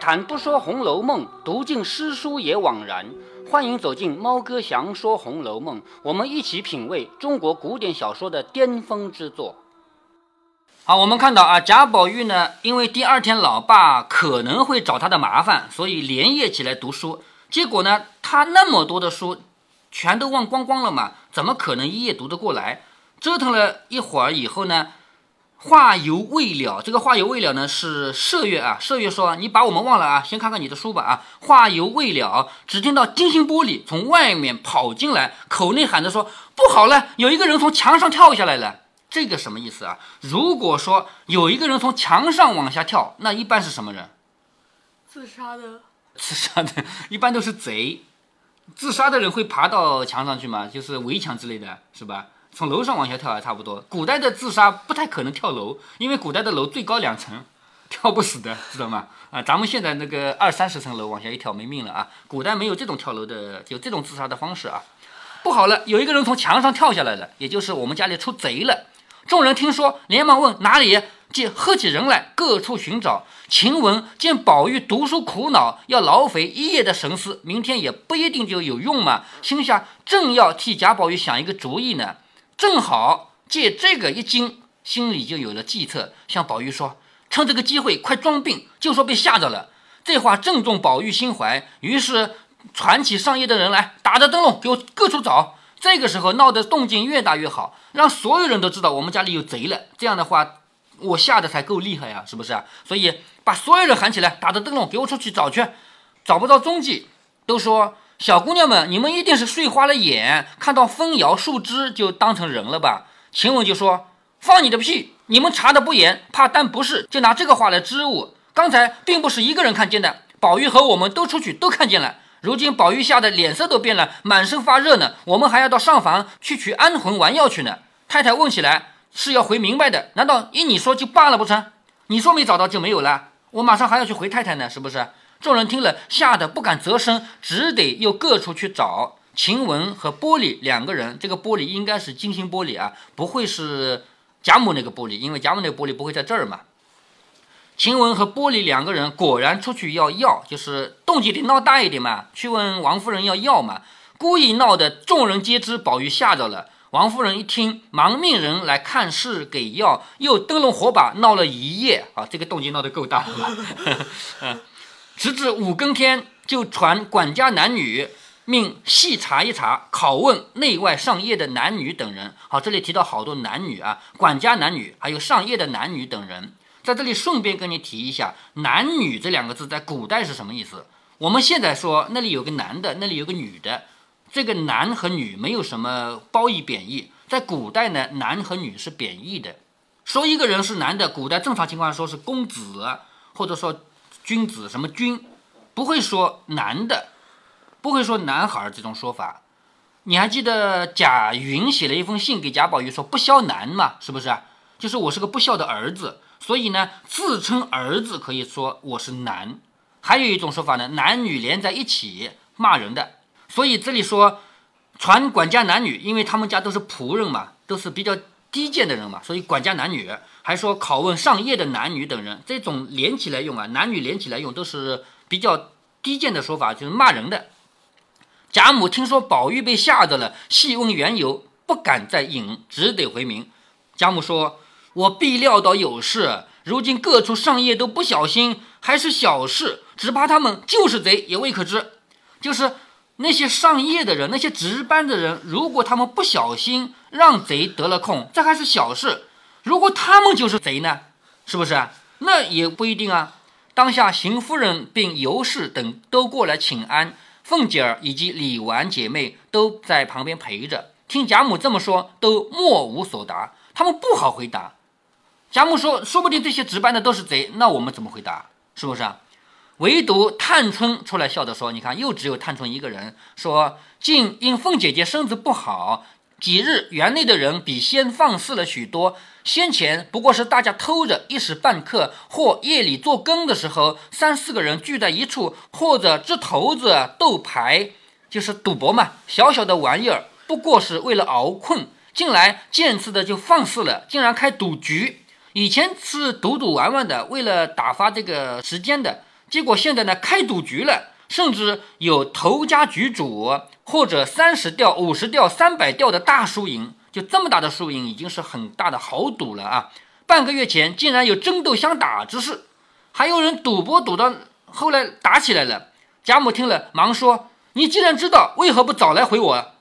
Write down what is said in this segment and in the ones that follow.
谈不说《红楼梦》，读尽诗书也枉然。欢迎走进猫哥祥说《红楼梦》，我们一起品味中国古典小说的巅峰之作。好，我们看到啊，贾宝玉呢，因为第二天老爸可能会找他的麻烦，所以连夜起来读书。结果呢，他那么多的书全都忘光光了嘛，怎么可能一夜读得过来？折腾了一会儿以后呢？话犹未了，这个话犹未了呢，是麝月啊。麝月说：“你把我们忘了啊，先看看你的书吧啊。”话犹未了，只听到金星玻璃从外面跑进来，口内喊着说：“不好了，有一个人从墙上跳下来了。”这个什么意思啊？如果说有一个人从墙上往下跳，那一般是什么人？自杀的。自杀的，一般都是贼。自杀的人会爬到墙上去吗？就是围墙之类的是吧？从楼上往下跳还差不多。古代的自杀不太可能跳楼，因为古代的楼最高两层，跳不死的，知道吗？啊，咱们现在那个二三十层楼往下一跳没命了啊。古代没有这种跳楼的，有这种自杀的方式啊。不好了，有一个人从墙上跳下来了，也就是我们家里出贼了。众人听说，连忙问哪里，即喝起人来，各处寻找。晴雯见宝玉读书苦恼，要劳费一夜的神思，明天也不一定就有用嘛。心下正要替贾宝玉想一个主意呢。正好借这个一惊，心里就有了计策，向宝玉说：“趁这个机会，快装病，就说被吓着了。”这话正中宝玉心怀，于是传起上夜的人来，打着灯笼给我各处找。这个时候闹得动静越大越好，让所有人都知道我们家里有贼了。这样的话，我吓得才够厉害呀，是不是啊？所以把所有人喊起来，打着灯笼给我出去找去，找不到踪迹，都说。小姑娘们，你们一定是睡花了眼，看到风摇树枝就当成人了吧？晴雯就说：“放你的屁！你们查的不严，怕担不是，就拿这个话来支吾。刚才并不是一个人看见的，宝玉和我们都出去都看见了。如今宝玉吓得脸色都变了，满身发热呢。我们还要到上房去取安魂丸药去呢。太太问起来是要回明白的，难道依你说就罢了不成？你说没找到就没有了，我马上还要去回太太呢，是不是？”众人听了，吓得不敢啧声，只得又各处去找晴雯和玻璃两个人。这个玻璃应该是金星玻璃啊，不会是贾母那个玻璃，因为贾母那个玻璃不会在这儿嘛。晴雯和玻璃两个人果然出去要药，就是动静得闹大一点嘛，去问王夫人要药嘛。故意闹得众人皆知，宝玉吓着了。王夫人一听，忙命人来看事给药，又灯笼火把，闹了一夜啊，这个动静闹得够大了。直至五更天，就传管家男女，命细查一查，拷问内外上夜的男女等人。好，这里提到好多男女啊，管家男女，还有上夜的男女等人。在这里顺便跟你提一下，男女这两个字在古代是什么意思？我们现在说那里有个男的，那里有个女的，这个男和女没有什么褒义贬义。在古代呢，男和女是贬义的。说一个人是男的，古代正常情况说是公子，或者说。君子什么君，不会说男的，不会说男孩这种说法。你还记得贾云写了一封信给贾宝玉说不孝男嘛？是不是？就是我是个不孝的儿子，所以呢，自称儿子可以说我是男。还有一种说法呢，男女连在一起骂人的。所以这里说传管家男女，因为他们家都是仆人嘛，都是比较低贱的人嘛，所以管家男女。还说拷问上夜的男女等人，这种连起来用啊，男女连起来用都是比较低贱的说法，就是骂人的。贾母听说宝玉被吓着了，细问缘由，不敢再引，只得回明。贾母说：“我必料到有事，如今各处上夜都不小心，还是小事，只怕他们就是贼也未可知。就是那些上夜的人，那些值班的人，如果他们不小心让贼得了空，这还是小事。”如果他们就是贼呢，是不是？那也不一定啊。当下邢夫人并尤氏等都过来请安，凤姐儿以及李纨姐妹都在旁边陪着。听贾母这么说，都莫无所答。他们不好回答。贾母说：“说不定这些值班的都是贼，那我们怎么回答？是不是？”唯独探春出来笑着说：“你看，又只有探春一个人说，竟因凤姐姐身子不好。”几日园内的人比先放肆了许多。先前不过是大家偷着一时半刻，或夜里做更的时候，三四个人聚在一处，或者掷骰子、斗牌，就是赌博嘛。小小的玩意儿，不过是为了熬困。近来见次的就放肆了，竟然开赌局。以前是赌赌玩玩的，为了打发这个时间的。结果现在呢开赌局了，甚至有头家局主或者三十吊、五十吊、三百吊的大输赢，就这么大的输赢已经是很大的豪赌了啊！半个月前竟然有争斗相打之事，还有人赌博赌到后来打起来了。贾母听了，忙说：“你既然知道，为何不早来回我？”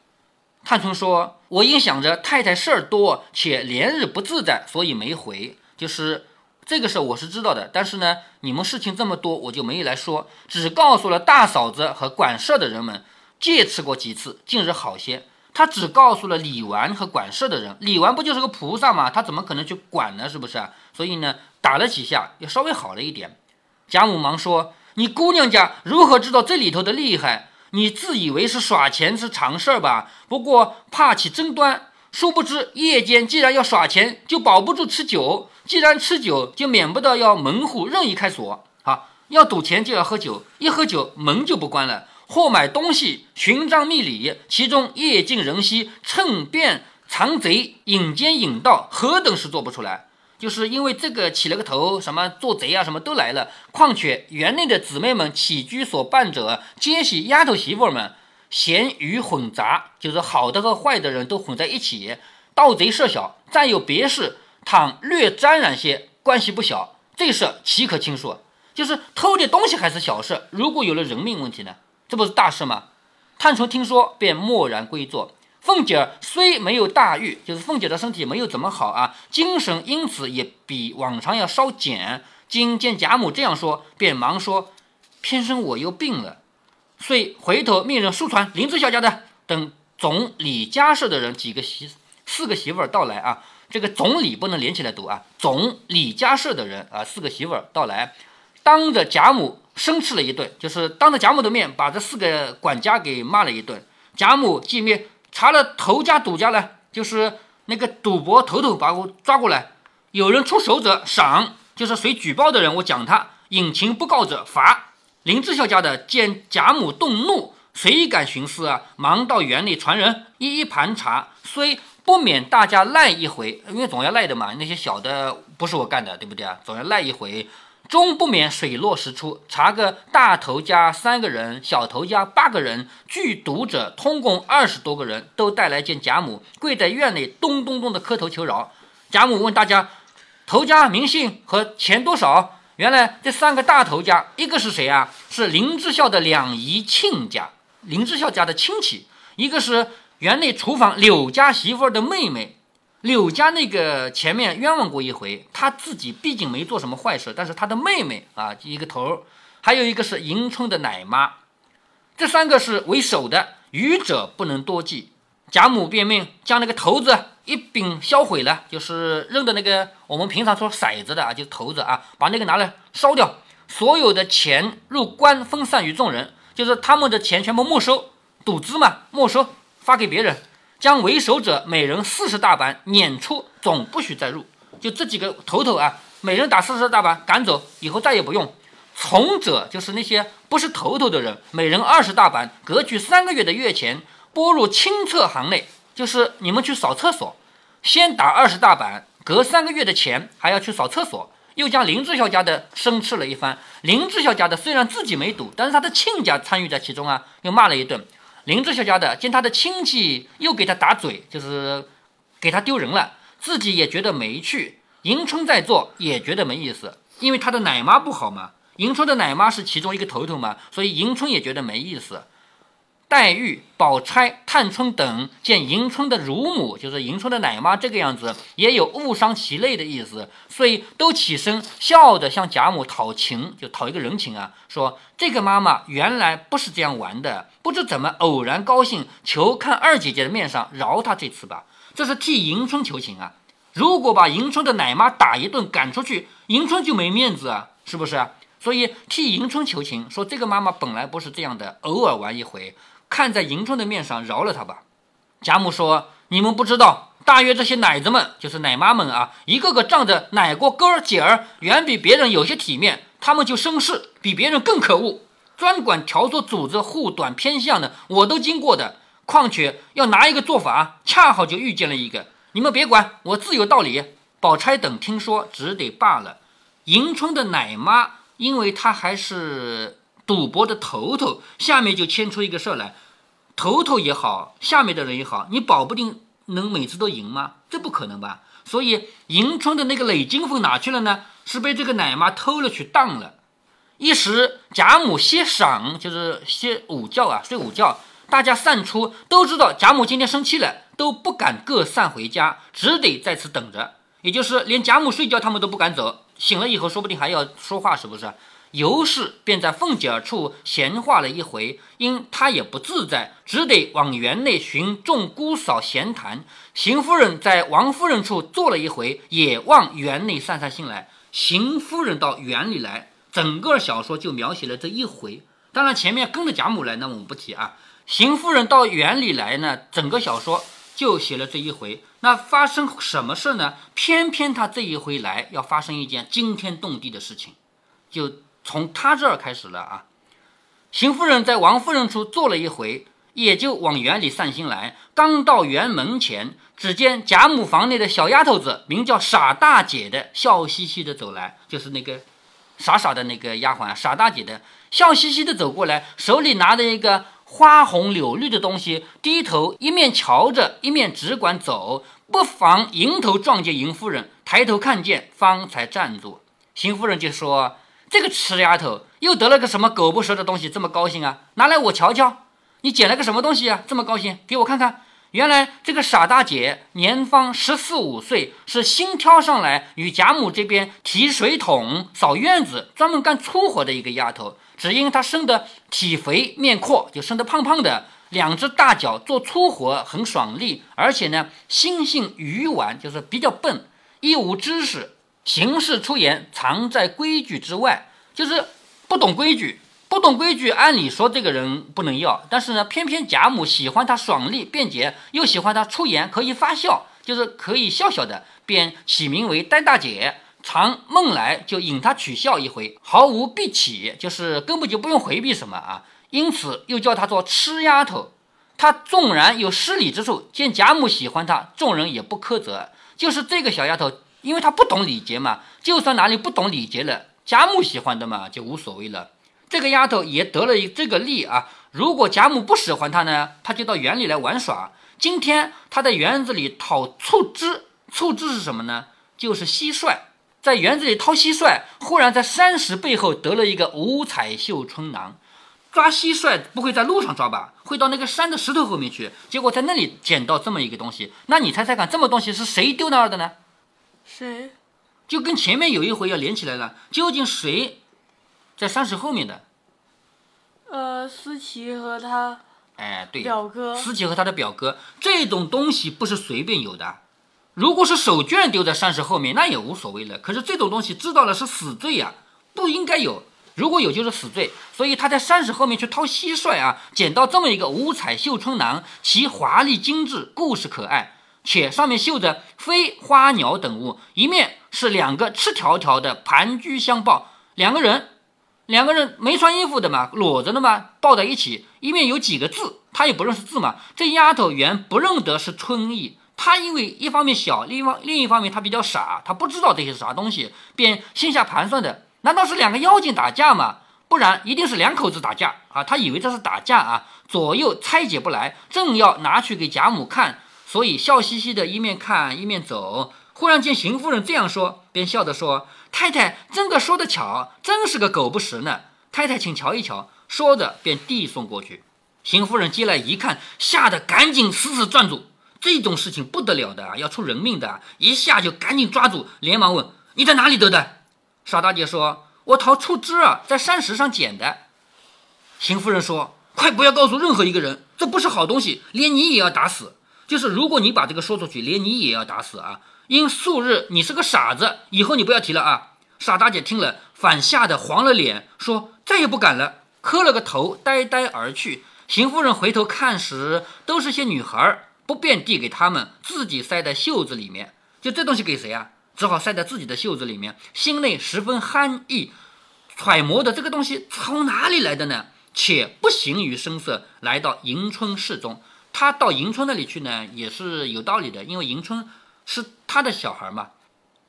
探春说：“我因想着太太事儿多，且连日不自在，所以没回。就是这个事我是知道的，但是呢，你们事情这么多，我就没有来说，只告诉了大嫂子和管事的人们，借吃过几次，近日好些。他只告诉了李纨和管事的人，李纨不就是个菩萨吗？他怎么可能去管呢？是不是？所以呢，打了几下，也稍微好了一点。贾母忙说：‘你姑娘家如何知道这里头的厉害？’”你自以为是耍钱是常事儿吧？不过怕起争端，殊不知夜间既然要耍钱，就保不住吃酒；既然吃酒，就免不得要门户任意开锁。啊，要赌钱就要喝酒，一喝酒门就不关了。或买东西寻章觅礼，其中夜尽人稀，趁便藏贼，引奸引盗，何等事做不出来？就是因为这个起了个头，什么做贼啊，什么都来了。况且园内的姊妹们起居所伴者，皆系丫头媳妇们，咸鱼混杂，就是好的和坏的人都混在一起。盗贼设小，再有别事，倘略沾染些，关系不小。这事岂可轻说？就是偷点东西还是小事，如果有了人命问题呢，这不是大事吗？探春听说，便默然归坐。凤姐虽没有大愈，就是凤姐的身体没有怎么好啊，精神因此也比往常要稍减。今见贾母这样说，便忙说：“偏生我又病了。”遂回头命人速传林志小家的等总理家社的人几个媳四个媳妇儿到来啊。这个总理不能连起来读啊，总理家社的人啊，四个媳妇儿到来，当着贾母生吃了一顿，就是当着贾母的面把这四个管家给骂了一顿。贾母既灭。查了头家赌家呢，就是那个赌博头头，把我抓过来。有人出手者赏，就是谁举报的人，我讲他；隐情不告者罚。林志孝家的见贾母动怒，谁敢徇私啊？忙到园里传人一一盘查，虽不免大家赖一回，因为总要赖的嘛。那些小的不是我干的，对不对啊？总要赖一回。终不免水落石出，查个大头家三个人，小头家八个人，聚赌者通共二十多个人，都带来见贾母，跪在院内咚咚咚的磕头求饶。贾母问大家，头家名姓和钱多少？原来这三个大头家，一个是谁啊？是林之孝的两姨亲家，林之孝家的亲戚；一个是园内厨房柳家媳妇的妹妹。柳家那个前面冤枉过一回，他自己毕竟没做什么坏事，但是他的妹妹啊一个头，还有一个是迎春的奶妈，这三个是为首的，愚者不能多记。贾母便命将那个骰子一并销毁了，就是扔的那个我们平常说骰子的啊，就是骰子啊，把那个拿来烧掉，所有的钱入官分散于众人，就是他们的钱全部没收，赌资嘛没收发给别人。将为首者每人四十大板撵出，总不许再入。就这几个头头啊，每人打四十大板赶走，以后再也不用。从者就是那些不是头头的人，每人二十大板，各取三个月的月钱，拨入清厕行内，就是你们去扫厕所，先打二十大板，隔三个月的钱还要去扫厕所。又将林志孝家的生斥了一番。林志孝家的虽然自己没赌，但是他的亲家参与在其中啊，又骂了一顿。林志孝家的见他的亲戚又给他打嘴，就是给他丢人了，自己也觉得没趣。迎春在做也觉得没意思，因为他的奶妈不好嘛。迎春的奶妈是其中一个头头嘛，所以迎春也觉得没意思。黛玉、宝钗、探春等见迎春的乳母，就是迎春的奶妈这个样子，也有误伤其类的意思，所以都起身笑着向贾母讨情，就讨一个人情啊，说这个妈妈原来不是这样玩的，不知怎么偶然高兴，求看二姐姐的面上饶她这次吧。这是替迎春求情啊。如果把迎春的奶妈打一顿赶出去，迎春就没面子啊，是不是？所以替迎春求情，说这个妈妈本来不是这样的，偶尔玩一回。看在迎春的面上饶了他吧。贾母说：“你们不知道，大约这些奶子们，就是奶妈们啊，一个个仗着奶过哥儿姐儿，远比别人有些体面，他们就生事，比别人更可恶，专管挑唆主子护短偏向的，我都经过的。况且要拿一个做法，恰好就遇见了一个，你们别管，我自有道理。”宝钗等听说，只得罢了。迎春的奶妈因为她还是赌博的头头，下面就牵出一个事儿来，头头也好，下面的人也好，你保不定能每次都赢吗？这不可能吧？所以迎春的那个累金凤哪去了呢？是被这个奶妈偷了去当了。一时贾母歇晌，就是歇午觉啊，睡午觉。大家散出，都知道贾母今天生气了，都不敢各散回家，只得在此等着。也就是连贾母睡觉，他们都不敢走。醒了以后，说不定还要说话，是不是？尤氏便在凤姐儿处闲话了一回，因她也不自在，只得往园内寻众姑嫂闲谈。邢夫人在王夫人处坐了一回，也往园内散散心来。邢夫人到园里来，整个小说就描写了这一回。当然前面跟着贾母来，那我们不提啊。邢夫人到园里来呢，整个小说就写了这一回。那发生什么事呢？偏偏她这一回来要发生一件惊天动地的事情，就从他这儿开始了啊。邢夫人在王夫人处坐了一回，也就往园里散心来。刚到园门前，只见贾母房内的小丫头子，名叫傻大姐的，笑嘻嘻的走来，就是那个傻傻的那个丫鬟，傻大姐的，笑嘻嘻的走过来，手里拿着一个。花红柳绿的东西，低头一面瞧着，一面只管走，不妨迎头撞见邢夫人，抬头看见，方才站住。邢夫人就说：“这个痴丫头又得了个什么狗不食的东西，这么高兴啊？拿来我瞧瞧，你捡了个什么东西啊？这么高兴，给我看看。原来这个傻大姐年方十四五岁，是新挑上来与贾母这边提水桶、扫院子，专门干粗活的一个丫头。”只因她生的体肥面阔，就生得胖胖的，两只大脚做粗活很爽利，而且呢心性愚顽，就是比较笨，一无知识，行事出言藏在规矩之外，就是不懂规矩，不懂规矩。按理说这个人不能要，但是呢偏偏贾母喜欢他爽利便捷，又喜欢他出言可以发笑，就是可以笑笑的，便起名为呆大姐。常梦来就引他取笑一回，毫无避起，就是根本就不用回避什么啊。因此又叫他做痴丫头。他纵然有失礼之处，见贾母喜欢他，众人也不苛责。就是这个小丫头，因为他不懂礼节嘛，就算哪里不懂礼节了，贾母喜欢的嘛，就无所谓了。这个丫头也得了一这个利啊。如果贾母不喜欢她呢，她就到园里来玩耍。今天她在园子里讨醋汁，醋汁是什么呢？就是蟋蟀。在园子里掏蟋蟀，忽然在山石背后得了一个五彩绣春囊。抓蟋蟀不会在路上抓吧？会到那个山的石头后面去。结果在那里捡到这么一个东西。那你猜猜看，这么东西是谁丢那儿的呢？谁？就跟前面有一回要连起来了。究竟谁在山石后面的？呃，思琪和他。哎，对，表哥。思琪和他的表哥。这种东西不是随便有的。如果是手绢丢在山石后面，那也无所谓了。可是这种东西知道了是死罪呀，不应该有。如果有就是死罪。所以他在山石后面去掏蟋蟀啊，捡到这么一个五彩绣春囊，其华丽精致，故事可爱，且上面绣着飞花鸟等物。一面是两个赤条条的盘踞相抱，两个人，两个人没穿衣服的嘛，裸着的嘛，抱在一起。一面有几个字，他也不认识字嘛。这丫头原不认得是春意。他因为一方面小，另一方另一方面他比较傻，他不知道这些是啥东西，便心下盘算的，难道是两个妖精打架吗？不然一定是两口子打架啊！他以为这是打架啊，左右拆解不来，正要拿去给贾母看，所以笑嘻嘻的一面看一面走。忽然见邢夫人这样说，便笑着说：“太太真个说得巧，真是个狗不食呢。太太请瞧一瞧。”说着便递送过去。邢夫人接来一看，吓得赶紧死死攥住。这种事情不得了的，要出人命的，一下就赶紧抓住，连忙问：“你在哪里得的？”傻大姐说：“我淘醋汁啊，在山石上捡的。”邢夫人说：“快不要告诉任何一个人，这不是好东西，连你也要打死。就是如果你把这个说出去，连你也要打死啊！因素日你是个傻子，以后你不要提了啊！”傻大姐听了，反吓得黄了脸，说：“再也不敢了。”磕了个头，呆呆而去。邢夫人回头看时，都是些女孩。不便递给他们，自己塞在袖子里面。就这东西给谁啊？只好塞在自己的袖子里面，心内十分酣意，揣摩的这个东西从哪里来的呢？且不形于声色，来到迎春室中。他到迎春那里去呢，也是有道理的，因为迎春是他的小孩嘛。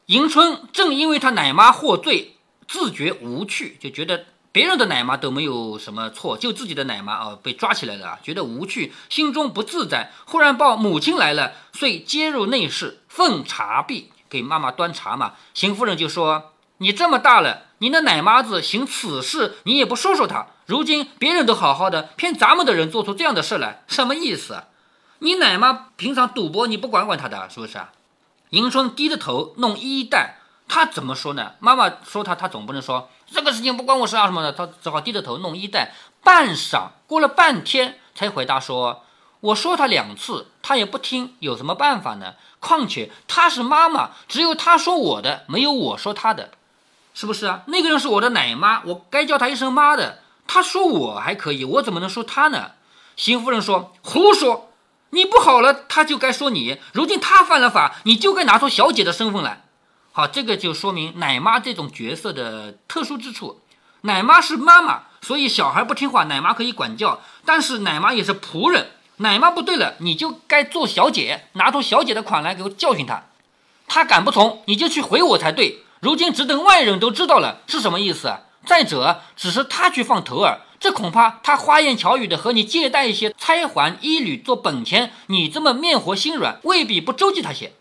迎春正因为他奶妈获罪，自觉无趣，就觉得别人的奶妈都没有什么错，就自己的奶妈啊被抓起来了啊，觉得无趣，心中不自在。忽然报母亲来了，遂接入内室，奉茶毕，给妈妈端茶嘛。邢夫人就说：“你这么大了，你的奶妈子行此事，你也不说说她。如今别人都好好的，偏咱们的人做出这样的事来，什么意思？你奶妈平常赌博，你不管管她的，是不是啊？”迎春低着头弄衣带。他怎么说呢？妈妈说他，他总不能说这个事情不关我事啊什么的。他只好低着头弄衣带。半晌，过了半天，才回答说：“我说他两次，他也不听，有什么办法呢？况且他是妈妈，只有他说我的，没有我说他的，是不是啊？那个人是我的奶妈，我该叫他一声妈的。他说我还可以，我怎么能说他呢？”邢夫人说：“胡说！你不好了，他就该说你。如今他犯了法，你就该拿出小姐的身份来。”好，这个就说明奶妈这种角色的特殊之处。奶妈是妈妈，所以小孩不听话，奶妈可以管教。但是奶妈也是仆人，奶妈不对了，你就该做小姐，拿出小姐的款来给我教训他。他敢不从，你就去回我才对。如今只等外人都知道了，是什么意思？再者，只是他去放头儿，这恐怕他花言巧语的和你借贷一些钗环衣履做本钱，你这么面活心软，未必不周济他些。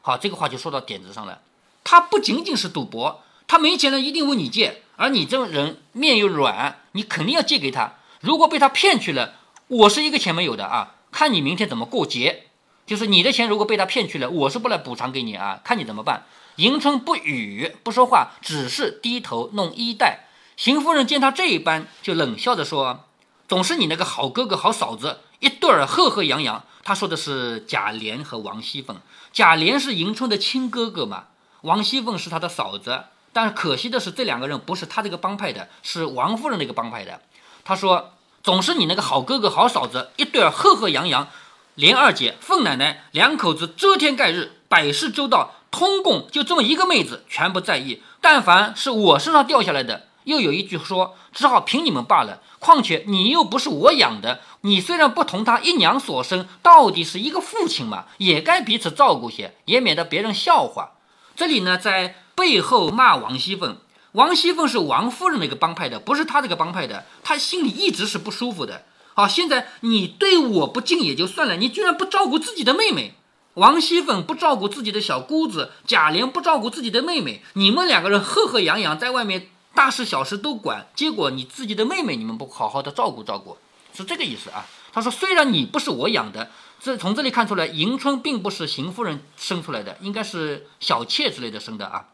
好，这个话就说到点子上了。他不仅仅是赌博，他没钱了一定问你借，而你这种人面又软，你肯定要借给他。如果被他骗去了，我是一个钱没有的啊，看你明天怎么过节。就是你的钱如果被他骗去了，我是不来补偿给你啊，看你怎么办。迎春不语不说话，只是低头弄衣带。邢夫人见他这一般，就冷笑着说：“总是你那个好哥哥好嫂子，一对儿赫赫扬扬。”他说的是贾琏和王熙凤，贾琏是迎春的亲哥哥嘛。王熙凤是他的嫂子，但可惜的是，这两个人不是他这个帮派的，是王夫人那个帮派的。他说：“总是你那个好哥哥、好嫂子，一对儿赫赫扬扬，连二姐、凤奶奶两口子遮天盖日，百事周到，通共就这么一个妹子，全不在意。但凡是我身上掉下来的，又有一句说，只好凭你们罢了。况且你又不是我养的，你虽然不同他一娘所生，到底是一个父亲嘛，也该彼此照顾些，也免得别人笑话。”这里呢，在背后骂王熙凤。王熙凤是王夫人那个帮派的，不是他这个帮派的，他心里一直是不舒服的。好，现在你对我不敬也就算了，你居然不照顾自己的妹妹。王熙凤不照顾自己的小姑子，贾琏不照顾自己的妹妹，你们两个人赫赫扬扬在外面大事小事都管，结果你自己的妹妹你们不好好的照顾照顾，是这个意思啊。他说，虽然你不是我养的。这从这里看出来，迎春并不是邢夫人生出来的，应该是小妾之类的生的啊。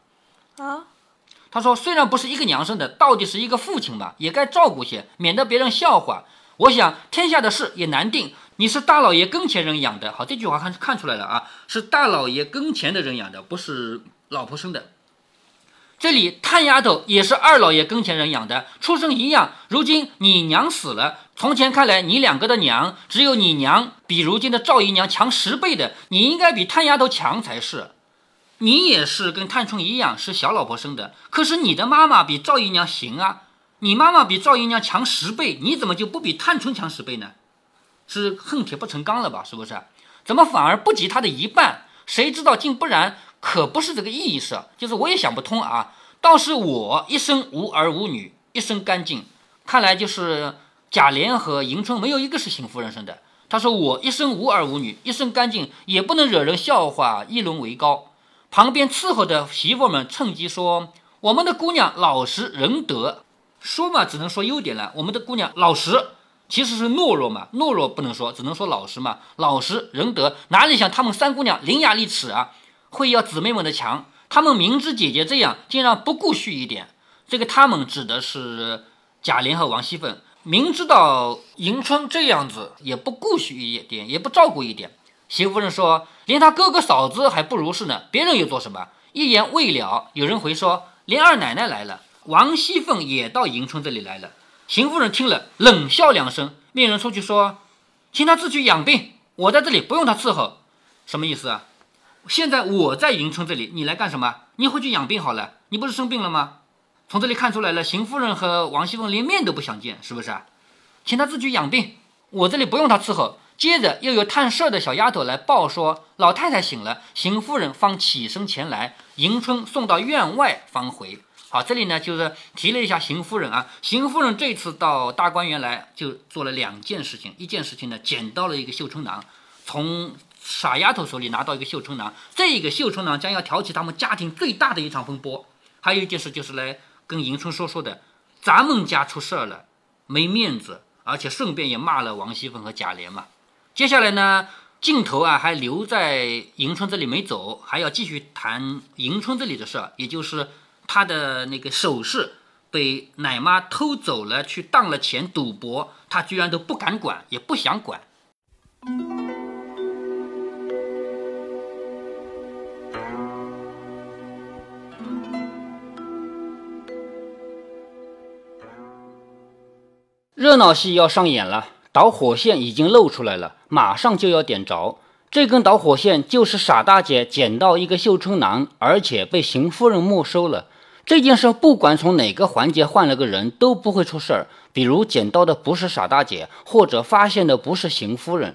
啊，他说虽然不是一个娘生的，到底是一个父亲吧，也该照顾些，免得别人笑话。我想天下的事也难定，你是大老爷跟前人养的，好，这句话看看出来了啊，是大老爷跟前的人养的，不是老婆生的。这里探丫头也是二老爷跟前人养的，出生一样。如今你娘死了，从前看来你两个的娘，只有你娘比如今的赵姨娘强十倍的，你应该比探丫头强才是。你也是跟探春一样是小老婆生的，可是你的妈妈比赵姨娘行啊，你妈妈比赵姨娘强十倍，你怎么就不比探春强十倍呢？是恨铁不成钢了吧？是不是？怎么反而不及她的一半？谁知道竟不然？可不是这个意思，就是我也想不通啊。倒是我一生无儿无女，一生干净。看来就是贾琏和迎春没有一个是幸福人生的。他说我一生无儿无女，一生干净，也不能惹人笑话，议论为高。旁边伺候的媳妇们趁机说我们的姑娘老实仁德，说嘛只能说优点了。我们的姑娘老实，其实是懦弱嘛，懦弱不能说，只能说老实嘛。老实仁德，哪里像他们三姑娘伶牙俐齿啊？会要姊妹们的强，他们明知姐姐这样，竟然不顾恤一点。这个他们指的是贾琏和王熙凤，明知道迎春这样子，也不顾恤一点，也不照顾一点。邢夫人说：“连他哥哥嫂子还不如是呢，别人又做什么？”一言未了，有人回说：“连二奶奶来了。”王熙凤也到迎春这里来了。邢夫人听了，冷笑两声，命人出去说：“请他自去养病，我在这里不用他伺候。”什么意思啊？现在我在迎春这里，你来干什么？你回去养病好了。你不是生病了吗？从这里看出来了，邢夫人和王熙凤连面都不想见，是不是？请他自己养病，我这里不用他伺候。接着又有探舍的小丫头来报说，老太太醒了，邢夫人方起身前来，迎春送到院外方回。好，这里呢就是提了一下邢夫人啊，邢夫人这次到大观园来就做了两件事情，一件事情呢捡到了一个绣春囊，从傻丫头手里拿到一个绣春囊，这个绣春囊将要挑起他们家庭最大的一场风波。还有一件事就是来跟迎春说说的，咱们家出事儿了，没面子，而且顺便也骂了王熙凤和贾琏嘛。接下来呢，镜头啊还留在迎春这里没走，还要继续谈迎春这里的事儿，也就是她的那个首饰被奶妈偷走了，去当了钱赌博，她居然都不敢管，也不想管。热闹戏要上演了。导火线已经露出来了，马上就要点着。这根导火线就是傻大姐捡到一个绣春囊，而且被邢夫人没收了。这件事不管从哪个环节换了个人都不会出事儿。比如捡到的不是傻大姐，或者发现的不是邢夫人，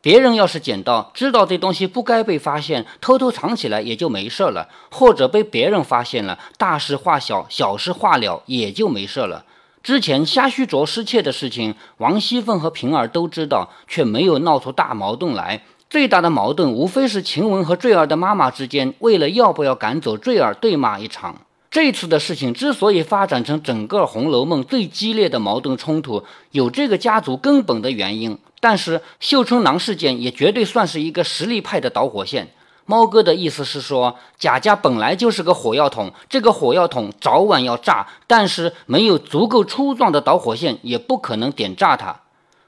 别人要是捡到，知道这东西不该被发现，偷偷藏起来也就没事了；或者被别人发现了，大事化小，小事化了，也就没事了。之前虾须卓失窃的事情，王熙凤和平儿都知道，却没有闹出大矛盾来。最大的矛盾无非是晴雯和坠儿的妈妈之间，为了要不要赶走坠儿对骂一场。这次的事情之所以发展成整个《红楼梦》最激烈的矛盾冲突，有这个家族根本的原因。但是绣春囊事件也绝对算是一个实力派的导火线。猫哥的意思是说，贾家本来就是个火药桶，这个火药桶早晚要炸，但是没有足够粗壮的导火线，也不可能点炸它。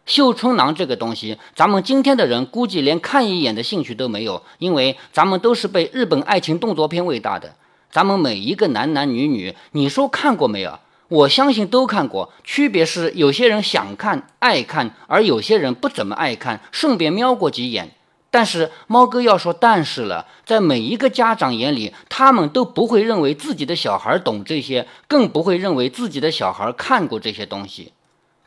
绣春囊这个东西，咱们今天的人估计连看一眼的兴趣都没有，因为咱们都是被日本爱情动作片喂大的。咱们每一个男男女女，你说看过没有？我相信都看过，区别是有些人想看、爱看，而有些人不怎么爱看，顺便瞄过几眼。但是猫哥要说，但是了，在每一个家长眼里，他们都不会认为自己的小孩懂这些，更不会认为自己的小孩看过这些东西。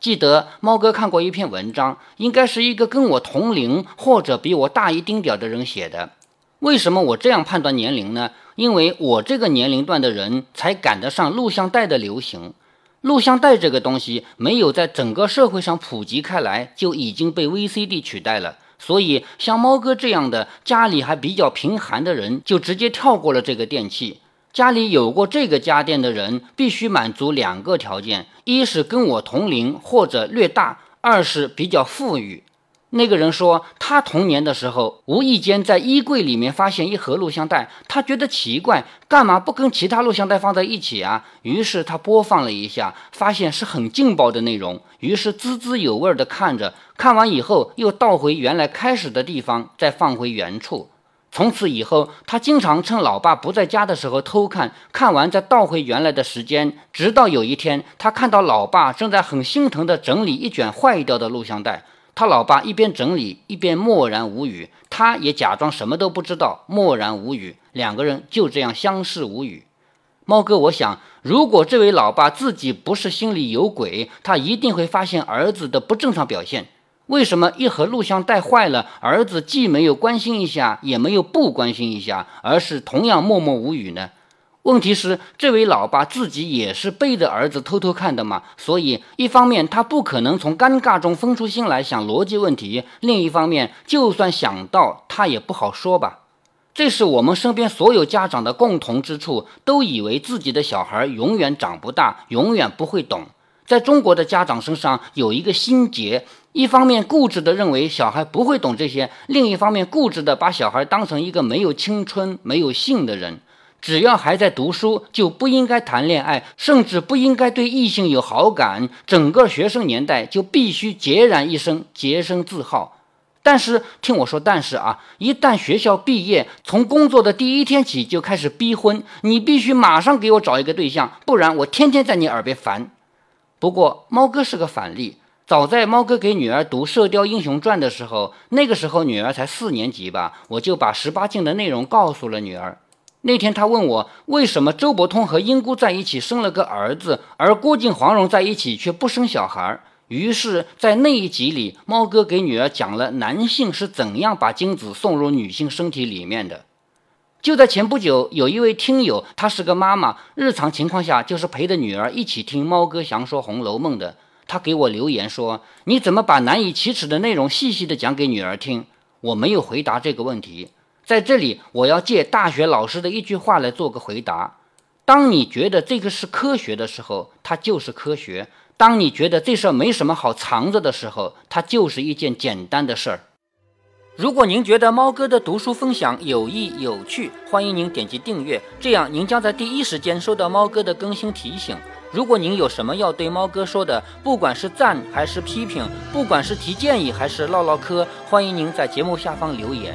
记得猫哥看过一篇文章，应该是一个跟我同龄或者比我大一丁点的人写的。为什么我这样判断年龄呢？因为我这个年龄段的人才赶得上录像带的流行。录像带这个东西没有在整个社会上普及开来，就已经被 VCD 取代了。所以，像猫哥这样的家里还比较贫寒的人，就直接跳过了这个电器。家里有过这个家电的人，必须满足两个条件：一是跟我同龄或者略大；二是比较富裕。那个人说，他童年的时候无意间在衣柜里面发现一盒录像带，他觉得奇怪，干嘛不跟其他录像带放在一起啊？于是他播放了一下，发现是很劲爆的内容，于是滋滋有味的看着，看完以后又倒回原来开始的地方，再放回原处。从此以后，他经常趁老爸不在家的时候偷看，看完再倒回原来的时间，直到有一天，他看到老爸正在很心疼地整理一卷坏掉的录像带。他老爸一边整理一边默然无语，他也假装什么都不知道，默然无语。两个人就这样相视无语。猫哥，我想，如果这位老爸自己不是心里有鬼，他一定会发现儿子的不正常表现。为什么一盒录像带坏了，儿子既没有关心一下，也没有不关心一下，而是同样默默无语呢？问题是，这位老爸自己也是背着儿子偷偷看的嘛，所以一方面他不可能从尴尬中分出心来想逻辑问题，另一方面就算想到，他也不好说吧。这是我们身边所有家长的共同之处，都以为自己的小孩永远长不大，永远不会懂。在中国的家长身上有一个心结，一方面固执地认为小孩不会懂这些，另一方面固执地把小孩当成一个没有青春、没有性的人。只要还在读书，就不应该谈恋爱，甚至不应该对异性有好感。整个学生年代就必须孑然一身，洁身自好。但是听我说，但是啊，一旦学校毕业，从工作的第一天起就开始逼婚，你必须马上给我找一个对象，不然我天天在你耳边烦。不过猫哥是个反例，早在猫哥给女儿读《射雕英雄传》的时候，那个时候女儿才四年级吧，我就把十八禁的内容告诉了女儿。那天他问我，为什么周伯通和英姑在一起生了个儿子，而郭靖、黄蓉在一起却不生小孩？于是，在那一集里，猫哥给女儿讲了男性是怎样把精子送入女性身体里面的。就在前不久，有一位听友，她是个妈妈，日常情况下就是陪着女儿一起听猫哥详说《红楼梦》的。她给我留言说：“你怎么把难以启齿的内容细细的讲给女儿听？”我没有回答这个问题。在这里，我要借大学老师的一句话来做个回答：当你觉得这个是科学的时候，它就是科学。当你觉得这事儿没什么好藏着的时候，它就是一件简单的事儿。如果您觉得猫哥的读书分享有益有趣，欢迎您点击订阅，这样您将在第一时间收到猫哥的更新提醒。如果您有什么要对猫哥说的，不管是赞还是批评，不管是提建议还是唠唠嗑，欢迎您在节目下方留言。